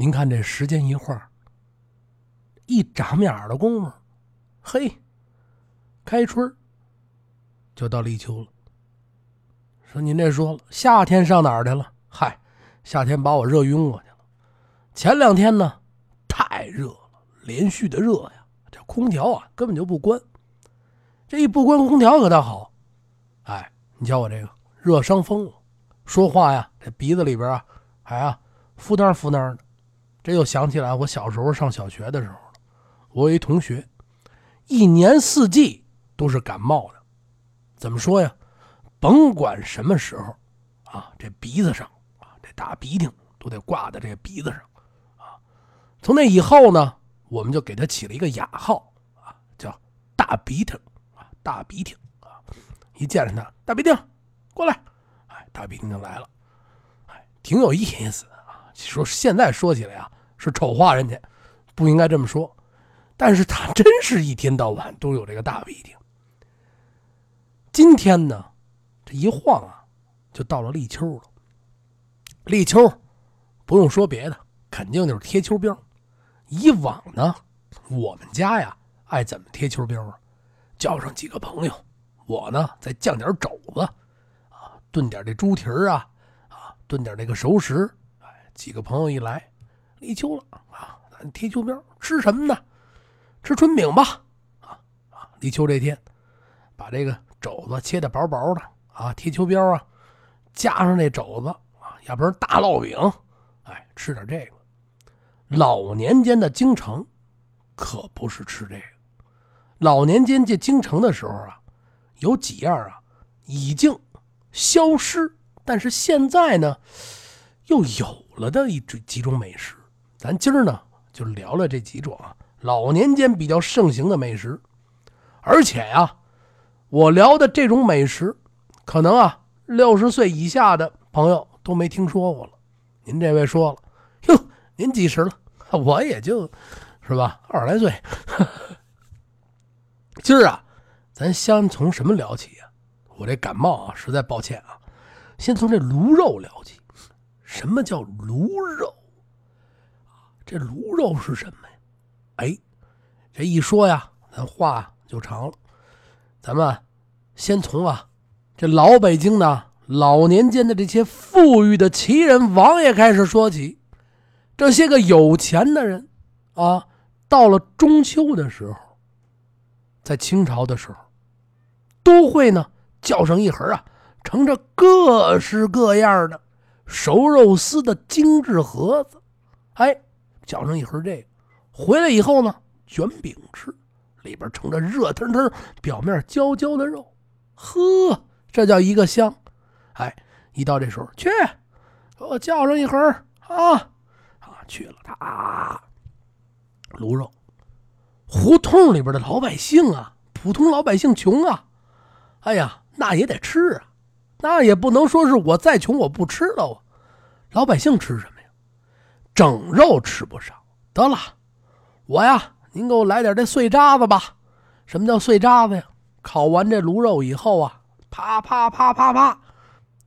您看这时间一晃，一眨眼的功夫，嘿，开春就到立秋了。说您这说了，夏天上哪儿去了？嗨，夏天把我热晕过去了。前两天呢，太热了，连续的热呀，这空调啊根本就不关。这一不关空调可倒好，哎，你瞧我这个热伤风了，说话呀，这鼻子里边啊还啊负担负担的。这又想起来我小时候上小学的时候，我有一同学，一年四季都是感冒的。怎么说呀？甭管什么时候，啊，这鼻子上啊，这大鼻涕都得挂在这鼻子上，啊，从那以后呢，我们就给他起了一个雅号，啊，叫大鼻涕，啊，大鼻涕，啊，一见着他，大鼻涕，过来，哎，大鼻涕就来了，哎，挺有意思的。说现在说起来啊，是丑化人家，不应该这么说，但是他真是一天到晚都有这个大鼻涕。今天呢？这一晃啊，就到了立秋了。立秋，不用说别的，肯定就是贴秋膘。以往呢，我们家呀爱怎么贴秋膘啊？叫上几个朋友，我呢再酱点肘子，啊，炖点这猪蹄儿啊，啊，炖点这个熟食。几个朋友一来，立秋了啊，咱贴秋膘，吃什么呢？吃春饼吧。啊啊，立秋这天，把这个肘子切的薄薄的。啊，贴秋膘啊，加上那肘子啊，要不然大烙饼，哎，吃点这个。老年间的京城，可不是吃这个。老年间进京城的时候啊，有几样啊已经消失，但是现在呢又有了的一几种美食。咱今儿呢就聊聊这几种啊老年间比较盛行的美食，而且呀，我聊的这种美食。可能啊，六十岁以下的朋友都没听说过了。您这位说了，哟，您几十了？我也就，是吧，二十来岁。今儿啊，咱先从什么聊起啊？我这感冒啊，实在抱歉啊。先从这卤肉聊起。什么叫卤肉？这卤肉是什么呀？哎，这一说呀，咱话就长了。咱们先从啊。这老北京呢，老年间的这些富裕的奇人王爷开始说起，这些个有钱的人，啊，到了中秋的时候，在清朝的时候，都会呢叫上一盒啊，盛着各式各样的熟肉丝的精致盒子，哎，叫上一盒这个，回来以后呢，卷饼吃，里边盛着热腾腾、表面焦焦的肉，呵。这叫一个香，哎，一到这时候去，给我叫上一盒啊啊！去了，他啊卤肉，胡同里边的老百姓啊，普通老百姓穷啊，哎呀，那也得吃啊，那也不能说是我再穷我不吃了啊。老百姓吃什么呀？整肉吃不上，得了，我呀，您给我来点这碎渣子吧。什么叫碎渣子呀？烤完这炉肉以后啊。啪啪啪啪啪，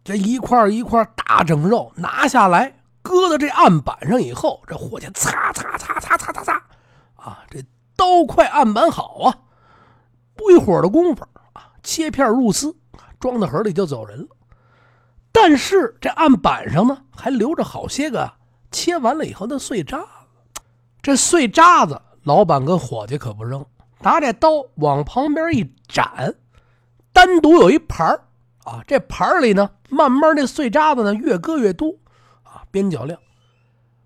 这一块一块大整肉拿下来，搁到这案板上以后，这伙计擦擦擦擦擦擦擦，啊，这刀快案板好啊！不一会儿的功夫啊，切片入丝，装到盒里就走人了。但是这案板上呢，还留着好些个切完了以后的碎渣子。这碎渣子，老板跟伙计可不扔，拿这刀往旁边一斩。单独有一盘啊，这盘里呢，慢慢这碎渣子呢越搁越多啊，边角料。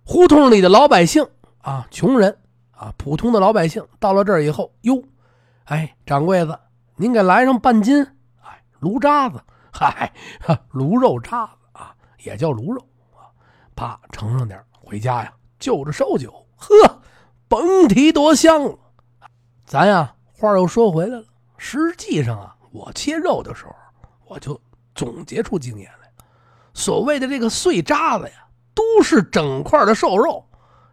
胡同里的老百姓啊，穷人啊，普通的老百姓到了这儿以后，哟，哎，掌柜的，您给来上半斤，炉，渣子，嗨，炉肉渣子啊，也叫炉肉啊，啪盛上点回家呀，就着烧酒，呵，甭提多香了。咱呀，话又说回来了，实际上啊。我切肉的时候，我就总结出经验来。所谓的这个碎渣子呀，都是整块的瘦肉，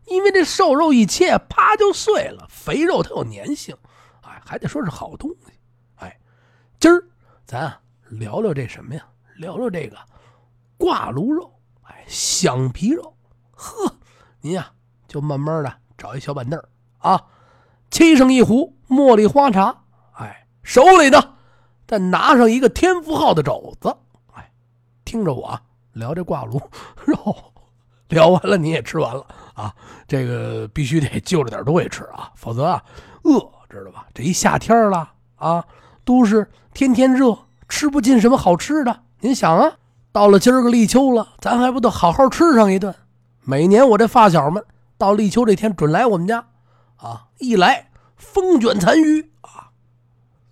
因为这瘦肉一切，啪就碎了。肥肉它有粘性，哎，还得说是好东西。哎，今儿咱啊聊聊这什么呀？聊聊这个挂炉肉，哎，香皮肉。呵，您呀就慢慢的找一小板凳啊，沏上一壶茉莉花茶，哎，手里呢再拿上一个天福号的肘子，哎，听着我聊这挂炉肉，聊完了你也吃完了啊，这个必须得就着点东西吃啊，否则啊饿，知道吧？这一夏天了啊，都是天天热，吃不进什么好吃的。您想啊，到了今儿个立秋了，咱还不得好好吃上一顿？每年我这发小们到立秋这天准来我们家，啊，一来风卷残余啊，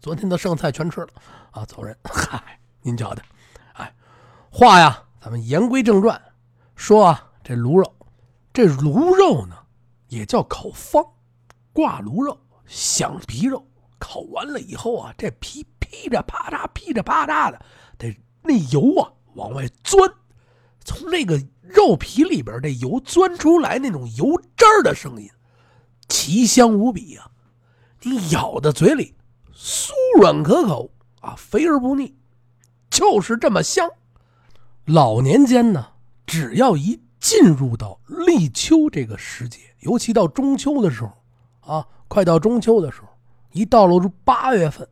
昨天的剩菜全吃了啊，走人。嗨，您瞧瞧，哎，话呀，咱们言归正传，说啊，这炉肉，这炉肉呢，也叫烤方，挂炉肉、响皮肉，烤完了以后啊，这皮噼里啪嚓、噼里啪嚓的，得那油啊往外钻，从那个。肉皮里边这油钻出来那种油汁儿的声音，奇香无比呀！你咬在嘴里，酥软可口啊，肥而不腻，就是这么香。老年间呢，只要一进入到立秋这个时节，尤其到中秋的时候啊，快到中秋的时候，一到了八月份，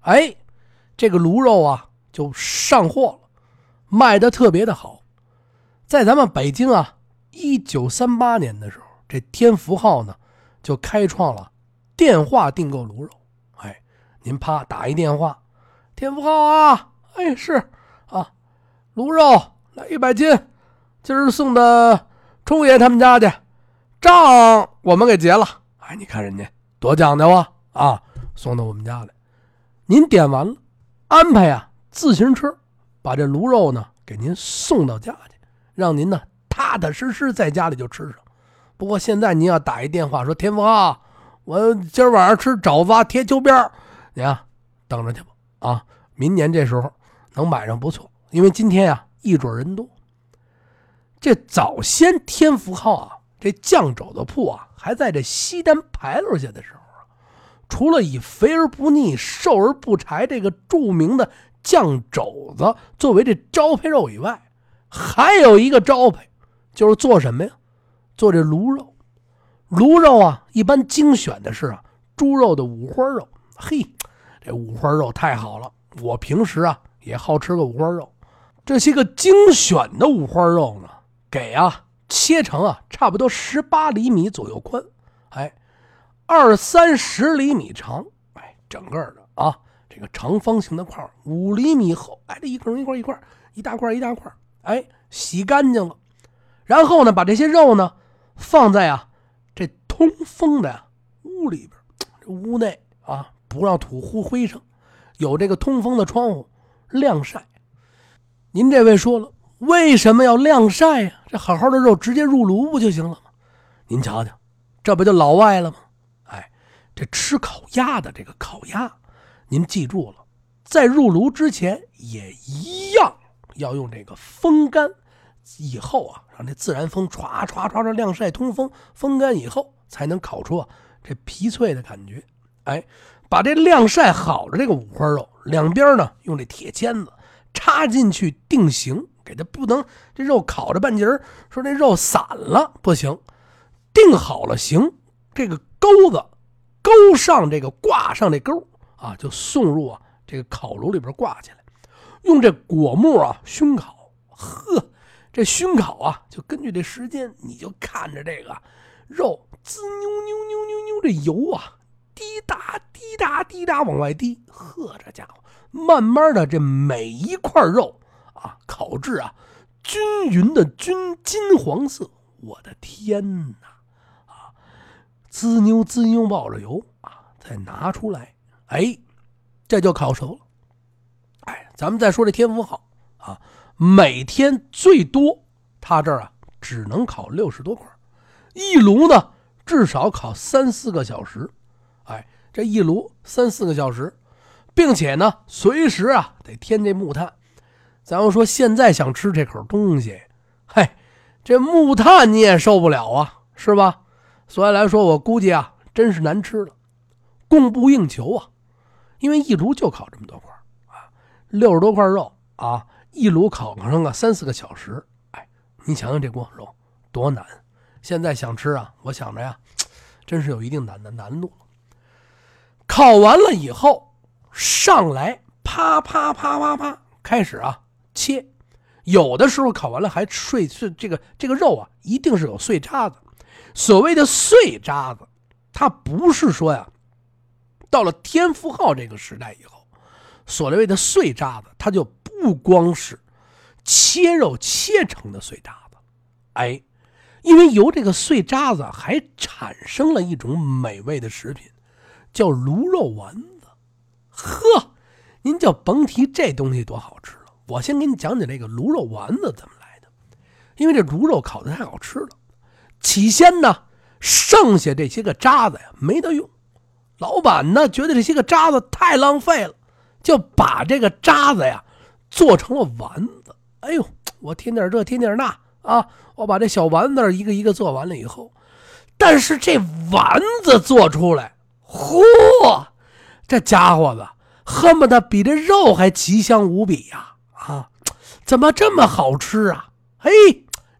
哎，这个卤肉啊就上货了，卖的特别的好。在咱们北京啊，一九三八年的时候，这天福号呢就开创了电话订购卤肉。哎，您啪打一电话，天福号啊，哎是啊，卤肉来一百斤，今儿送到冲爷他们家去，账我们给结了。哎，你看人家多讲究啊啊，送到我们家来，您点完了，安排啊自行车把这炉肉呢给您送到家去。让您呢踏踏实实在家里就吃上。不过现在您要打一电话说天福啊，我今儿晚上吃肘子贴秋膘，你啊等着去吧啊！明年这时候能买上不错，因为今天呀一准人多。这早先天福号啊，这酱肘子铺啊还在这西单牌楼下的时候，除了以肥而不腻、瘦而不柴这个著名的酱肘子作为这招牌肉以外，还有一个招牌，就是做什么呀？做这卤肉。卤肉啊，一般精选的是啊猪肉的五花肉。嘿，这五花肉太好了，我平时啊也好吃个五花肉。这些个精选的五花肉呢，给啊切成啊差不多十八厘米左右宽，哎，二三十厘米长，哎，整个的啊这个长方形的块五厘米厚，哎，这一块一块一块，一大块一大块。哎，洗干净了，然后呢，把这些肉呢放在啊这通风的屋里边，屋内啊不让土糊灰尘，有这个通风的窗户晾晒。您这位说了，为什么要晾晒呀？这好好的肉直接入炉不就行了吗？您瞧瞧，这不就老外了吗？这吃烤鸭的这个烤鸭，您记住了，在入炉之前也一样。要用这个风干，以后啊，让这自然风唰唰唰的晾晒通风，风干以后才能烤出啊这皮脆的感觉。哎，把这晾晒好的这个五花肉，两边呢用这铁签子插进去定型，给它不能这肉烤着半截，说这肉散了不行，定好了型，这个钩子钩上这个挂上这钩啊，就送入啊这个烤炉里边挂起来。用这果木啊熏烤，呵，这熏烤啊，就根据这时间，你就看着这个肉滋扭扭扭扭扭，这油啊滴答滴答滴答往外滴，呵，这家伙慢慢的这每一块肉啊烤制啊均匀的均金黄色，我的天哪，滋妞滋妞冒着油啊，再拿出来，哎，这就烤熟了。哎咱们再说这天福号啊，每天最多他这儿啊只能烤六十多块，一炉呢至少烤三四个小时，哎，这一炉三四个小时，并且呢随时啊得添这木炭。咱们说现在想吃这口东西，嘿，这木炭你也受不了啊，是吧？所以来说，我估计啊真是难吃了，供不应求啊，因为一炉就烤这么多块啊。六十多块肉啊，一炉烤上个三四个小时，哎，你想想这锅肉多难！现在想吃啊，我想着呀，真是有一定难的难度。烤完了以后，上来啪啪啪啪啪开始啊切，有的时候烤完了还碎碎这个这个肉啊，一定是有碎渣子。所谓的碎渣子，它不是说呀，到了天福号这个时代以后，所谓的碎渣子，它就不光是切肉切成的碎渣子，哎，因为由这个碎渣子还产生了一种美味的食品。叫卤肉丸子，呵，您就甭提这东西多好吃了。我先给你讲讲这个卤肉丸子怎么来的，因为这卤肉烤的太好吃了。起先呢，剩下这些个渣子呀没得用，老板呢觉得这些个渣子太浪费了，就把这个渣子呀做成了丸子。哎呦，我添点这添点那啊，我把这小丸子一个一个做完了以后，但是这丸子做出来。嚯，这家伙子恨不得比这肉还奇香无比呀！啊，怎么这么好吃啊？嘿，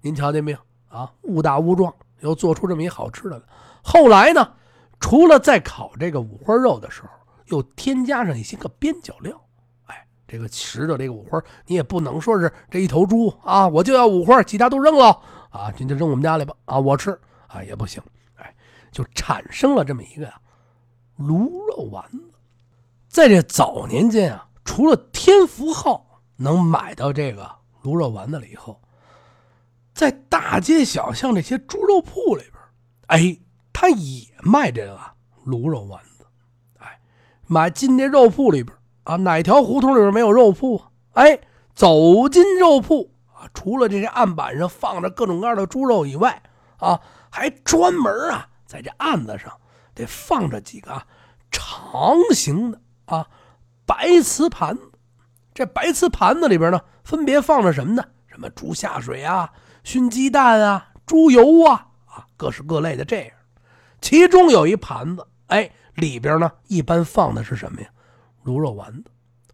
您瞧见没有啊？误打误撞又做出这么一好吃的。后来呢，除了在烤这个五花肉的时候，又添加上一些个边角料。哎，这个吃的这个五花，你也不能说是这一头猪啊，我就要五花，其他都扔了啊，您就扔我们家来吧啊，我吃啊也不行。哎，就产生了这么一个呀。卤肉丸子，在这早年间啊，除了天福号能买到这个卤肉丸子了以后，在大街小巷这些猪肉铺里边，哎，他也卖这个卤肉丸子。哎，买进这肉铺里边啊，哪条胡同里边没有肉铺啊？哎，走进肉铺啊，除了这些案板上放着各种各样的猪肉以外，啊，还专门啊，在这案子上。得放着几个长形的啊白瓷盘子，这白瓷盘子里边呢，分别放着什么呢？什么猪下水啊、熏鸡蛋啊、猪油啊啊，各式各类的这样。其中有一盘子，哎，里边呢一般放的是什么呀？卤肉丸子。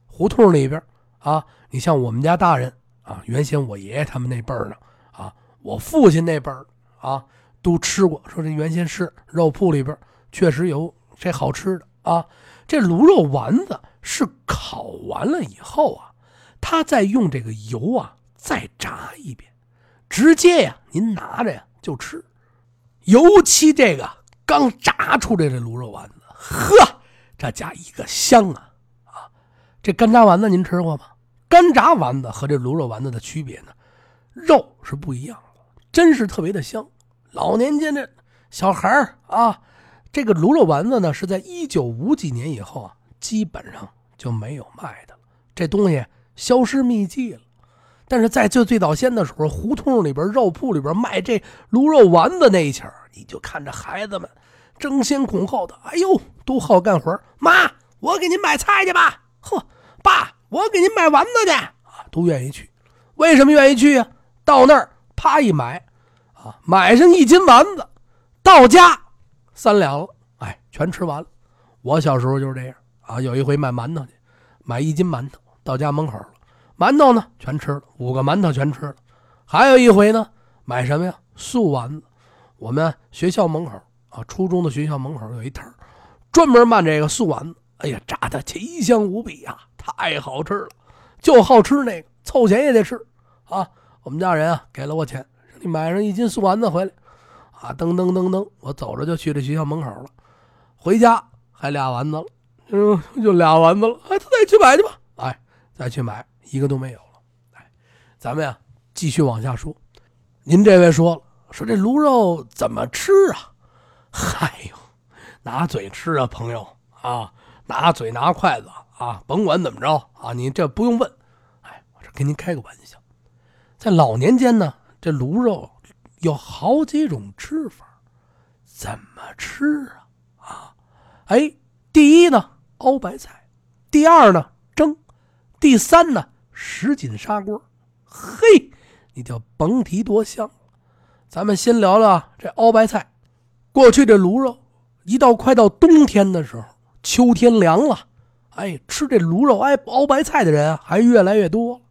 胡同里边啊，你像我们家大人啊，原先我爷爷他们那辈儿呢啊，我父亲那辈儿啊，都吃过。说这原先是肉铺里边。确实有这好吃的啊！这卤肉丸子是烤完了以后啊，他再用这个油啊再炸一遍，直接呀您拿着呀就吃。尤其这个刚炸出来的卤肉丸子，呵，这家一个香啊啊！这干炸丸子您吃过吗？干炸丸子和这卤肉丸子的区别呢，肉是不一样的，真是特别的香。老年间的小孩啊。这个卤肉丸子呢，是在一九五几年以后啊，基本上就没有卖的了，这东西消失匿迹了。但是在最最早先的时候，胡同里边、肉铺里边卖这卤肉丸子那一起你就看着孩子们争先恐后的，哎呦，都好干活。妈，我给您买菜去吧。呵，爸，我给您买丸子去啊，都愿意去。为什么愿意去啊？到那儿啪一买，啊，买上一斤丸子，到家。三两了，哎，全吃完了。我小时候就是这样啊。有一回买馒头去，买一斤馒头到家门口，馒头呢全吃了，五个馒头全吃了。还有一回呢，买什么呀？素丸子。我们学校门口啊，初中的学校门口有一摊专门卖这个素丸子。哎呀，炸的奇香无比呀，太好吃了，就好吃那个，凑钱也得吃啊。我们家人啊给了我钱，你买上一斤素丸子回来。啊，噔噔噔噔，我走着就去这学校门口了。回家还俩丸子了，嗯，就俩丸子了。哎，他再去买去吧。哎，再去买，一个都没有了。哎，咱们呀，继续往下说。您这位说了，说这卤肉怎么吃啊？嗨 呦，拿嘴吃啊，朋友啊，拿嘴拿筷子啊，甭管怎么着啊，你这不用问。哎，我这跟您开个玩笑，在老年间呢，这卤肉。有好几种吃法，怎么吃啊？啊，哎，第一呢，熬白菜；第二呢，蒸；第三呢，什锦砂锅。嘿，你就甭提多香。咱们先聊聊这熬白菜。过去这卤肉，一到快到冬天的时候，秋天凉了，哎，吃这卤肉哎熬白菜的人，还越来越多。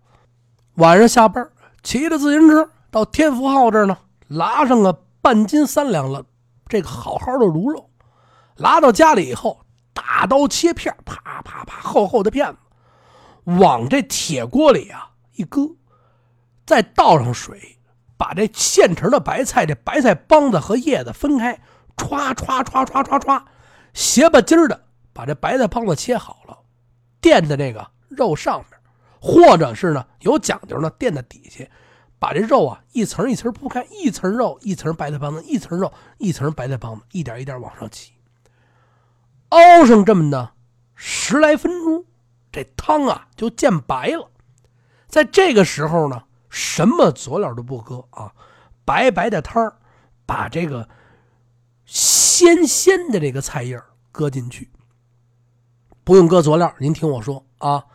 晚上下班，骑着自行车到天福号这儿呢。拉上个半斤三两了，这个好好的卤肉，拉到家里以后，大刀切片，啪啪啪，厚厚的片子，往这铁锅里啊一搁，再倒上水，把这现成的白菜，这白菜帮子和叶子分开，歘歘歘歘歘歘，斜巴筋儿的把这白菜帮子切好了，垫在这个肉上面，或者是呢有讲究呢，垫在底下。把这肉啊一层一层铺开，一层肉一层白菜帮子，一层肉一层白菜帮子，一点一点往上起，熬上这么的十来分钟，这汤啊就见白了。在这个时候呢，什么佐料都不搁啊，白白的汤儿，把这个鲜鲜的这个菜叶搁进去，不用搁佐料。您听我说啊，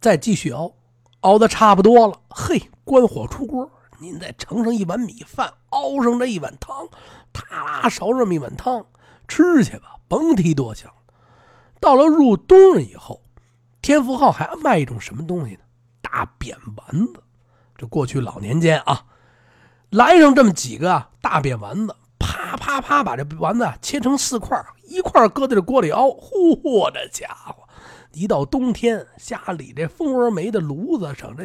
再继续熬。熬的差不多了，嘿，关火出锅，您再盛上一碗米饭，熬上这一碗汤，啪啦烧这么一碗汤，吃去吧，甭提多香。到了入冬了以后，天福号还卖一种什么东西呢？大扁丸子。这过去老年间啊，来上这么几个大扁丸子，啪啪啪把这丸子切成四块，一块搁在这锅里熬。嚯，我的家伙！一到冬天，家里这蜂窝煤的炉子上，这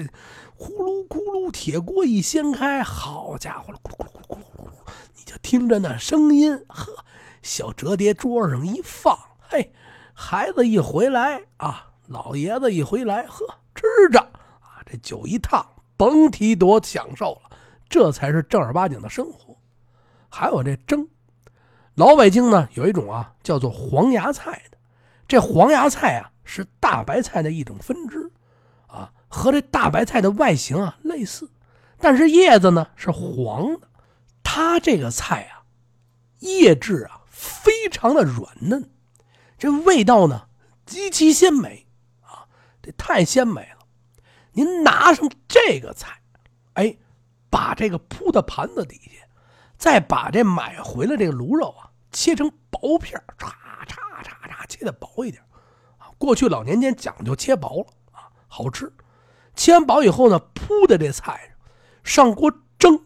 呼噜咕噜，铁锅一掀开，好家伙了，咕噜咕噜咕噜咕噜，你就听着那声音，呵，小折叠桌上一放，嘿，孩子一回来啊，老爷子一回来，呵，吃着啊，这酒一烫，甭提多享受了，这才是正儿八经的生活。还有这蒸，老北京呢有一种啊，叫做黄芽菜的，这黄芽菜啊。是大白菜的一种分支，啊，和这大白菜的外形啊类似，但是叶子呢是黄的。它这个菜啊，叶质啊非常的软嫩，这味道呢极其鲜美，太鲜美了。您拿上这个菜，哎，把这个铺到盘子底下，再把这买回来这个卤肉啊切成薄片，嚓嚓嚓嚓切的薄一点。过去老年间讲究切薄了啊，好吃。切完薄以后呢，铺在这菜上，上锅蒸。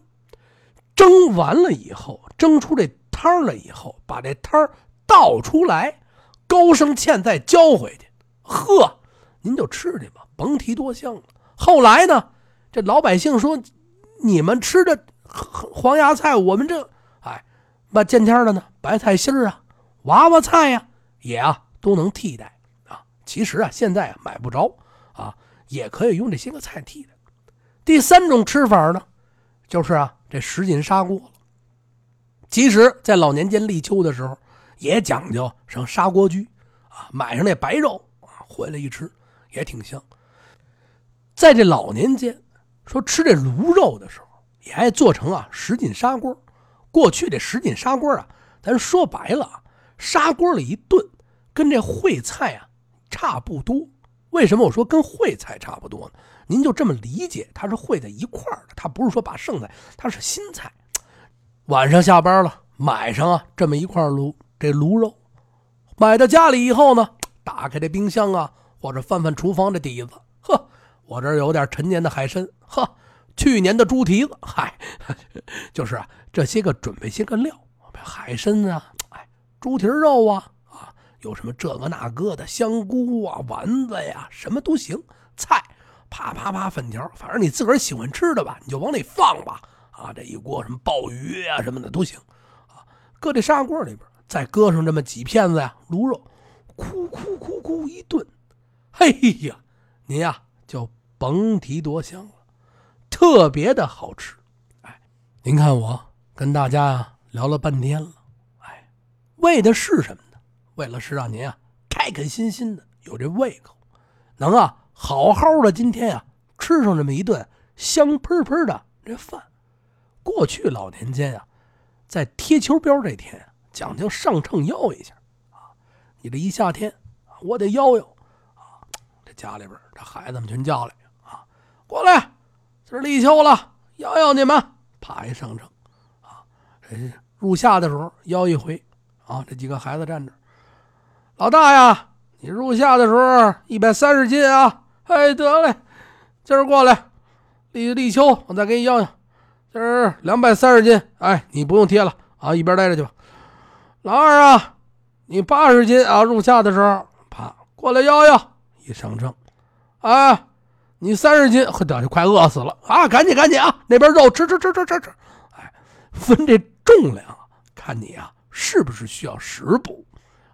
蒸完了以后，蒸出这汤了以后，把这汤倒出来，高声芡再浇回去。呵，您就吃去吧，甭提多香了。后来呢，这老百姓说：“你们吃的黄芽菜，我们这哎，那见天的呢，白菜心儿啊，娃娃菜呀，也啊都能替代啊。”其实啊，现在啊买不着啊，也可以用这些个菜替代。第三种吃法呢，就是啊这什锦砂锅。其实，在老年间立秋的时候，也讲究上砂锅居啊，买上那白肉啊，回来一吃也挺香。在这老年间，说吃这卤肉的时候，也爱做成啊什锦砂锅。过去这什锦砂锅啊，咱说白了啊，砂锅里一炖，跟这烩菜啊。差不多，为什么我说跟烩菜差不多呢？您就这么理解，它是烩在一块儿的，它不是说把剩菜，它是新菜。晚上下班了，买上啊这么一块卤这卤肉，买到家里以后呢，打开这冰箱啊，或者翻翻厨房的底子，呵，我这儿有点陈年的海参，呵，去年的猪蹄子，嗨，就是啊这些个准备些个料，海参啊，哎，猪蹄肉啊。啊有什么这个那个的香菇啊、丸子呀，什么都行。菜，啪啪啪，粉条，反正你自个儿喜欢吃的吧，你就往里放吧。啊，这一锅什么鲍鱼啊什么的都行。啊，搁这砂锅里边，再搁上这么几片子呀卤肉，哭哭哭哭一炖，嘿呀，您呀就甭提多香了，特别的好吃。哎，您看我跟大家呀聊了半天了，哎，为的是什么呢？为了是让您啊开开心心的有这胃口，能啊好好的今天啊吃上这么一顿香喷喷的这饭。过去老年间啊，在贴秋膘这天讲究上秤腰一下啊，你这一夏天我得腰腰，家里边这孩子们全叫来啊，过来，今儿立秋了，邀邀你们，啪一上秤啊，入夏的时候邀一回啊，这几个孩子站着。老大呀，你入夏的时候一百三十斤啊！哎，得嘞，今儿过来立立秋，我再给你要要。今儿两百三十斤，哎，你不用贴了，啊，一边待着去吧。老二啊，你八十斤啊，入夏的时候，啪过来邀邀，一上秤，啊，你三十斤，呵，就快饿死了啊，赶紧赶紧啊，那边肉吃吃吃吃吃吃，哎，分这重量，看你啊是不是需要食补，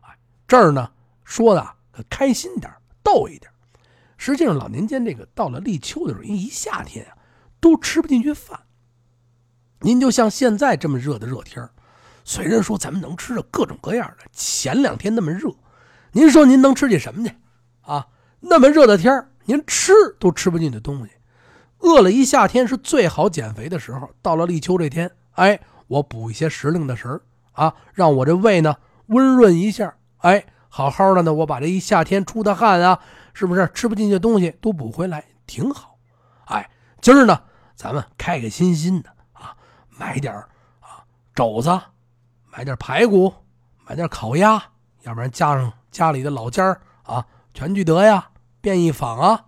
哎，这儿呢说的可开心点，逗一点。实际上，老年间这个到了立秋的时候，一夏天啊，都吃不进去饭。您就像现在这么热的热天虽然说咱们能吃着各种各样的，前两天那么热，您说您能吃进什么去？啊，那么热的天您吃都吃不进的东西，饿了一夏天是最好减肥的时候。到了立秋这天，哎，我补一些时令的食儿啊，让我这胃呢温润一下，哎，好好的呢，我把这一夏天出的汗啊。是不是吃不进去的东西都补回来，挺好。哎，今儿呢，咱们开开心心的啊，买点啊肘子，买点排骨，买点烤鸭，要不然加上家里的老家啊，全聚德呀、便宜坊啊，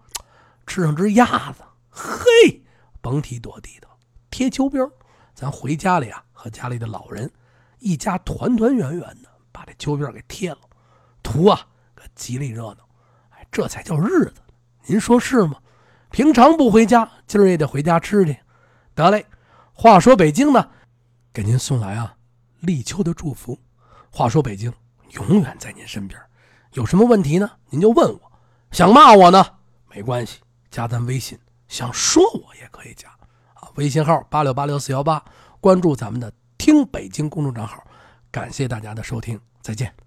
吃上只鸭子，嘿，甭提多地道。贴秋膘，咱回家里啊，和家里的老人一家团团圆圆的，把这秋膘给贴了，图啊个吉利热闹。哎这才叫日子，您说是吗？平常不回家，今儿也得回家吃去。得嘞，话说北京呢，给您送来啊立秋的祝福。话说北京永远在您身边，有什么问题呢？您就问我。想骂我呢，没关系，加咱微信。想说我也可以加啊，微信号八六八六四幺八，关注咱们的听北京公众账号。感谢大家的收听，再见。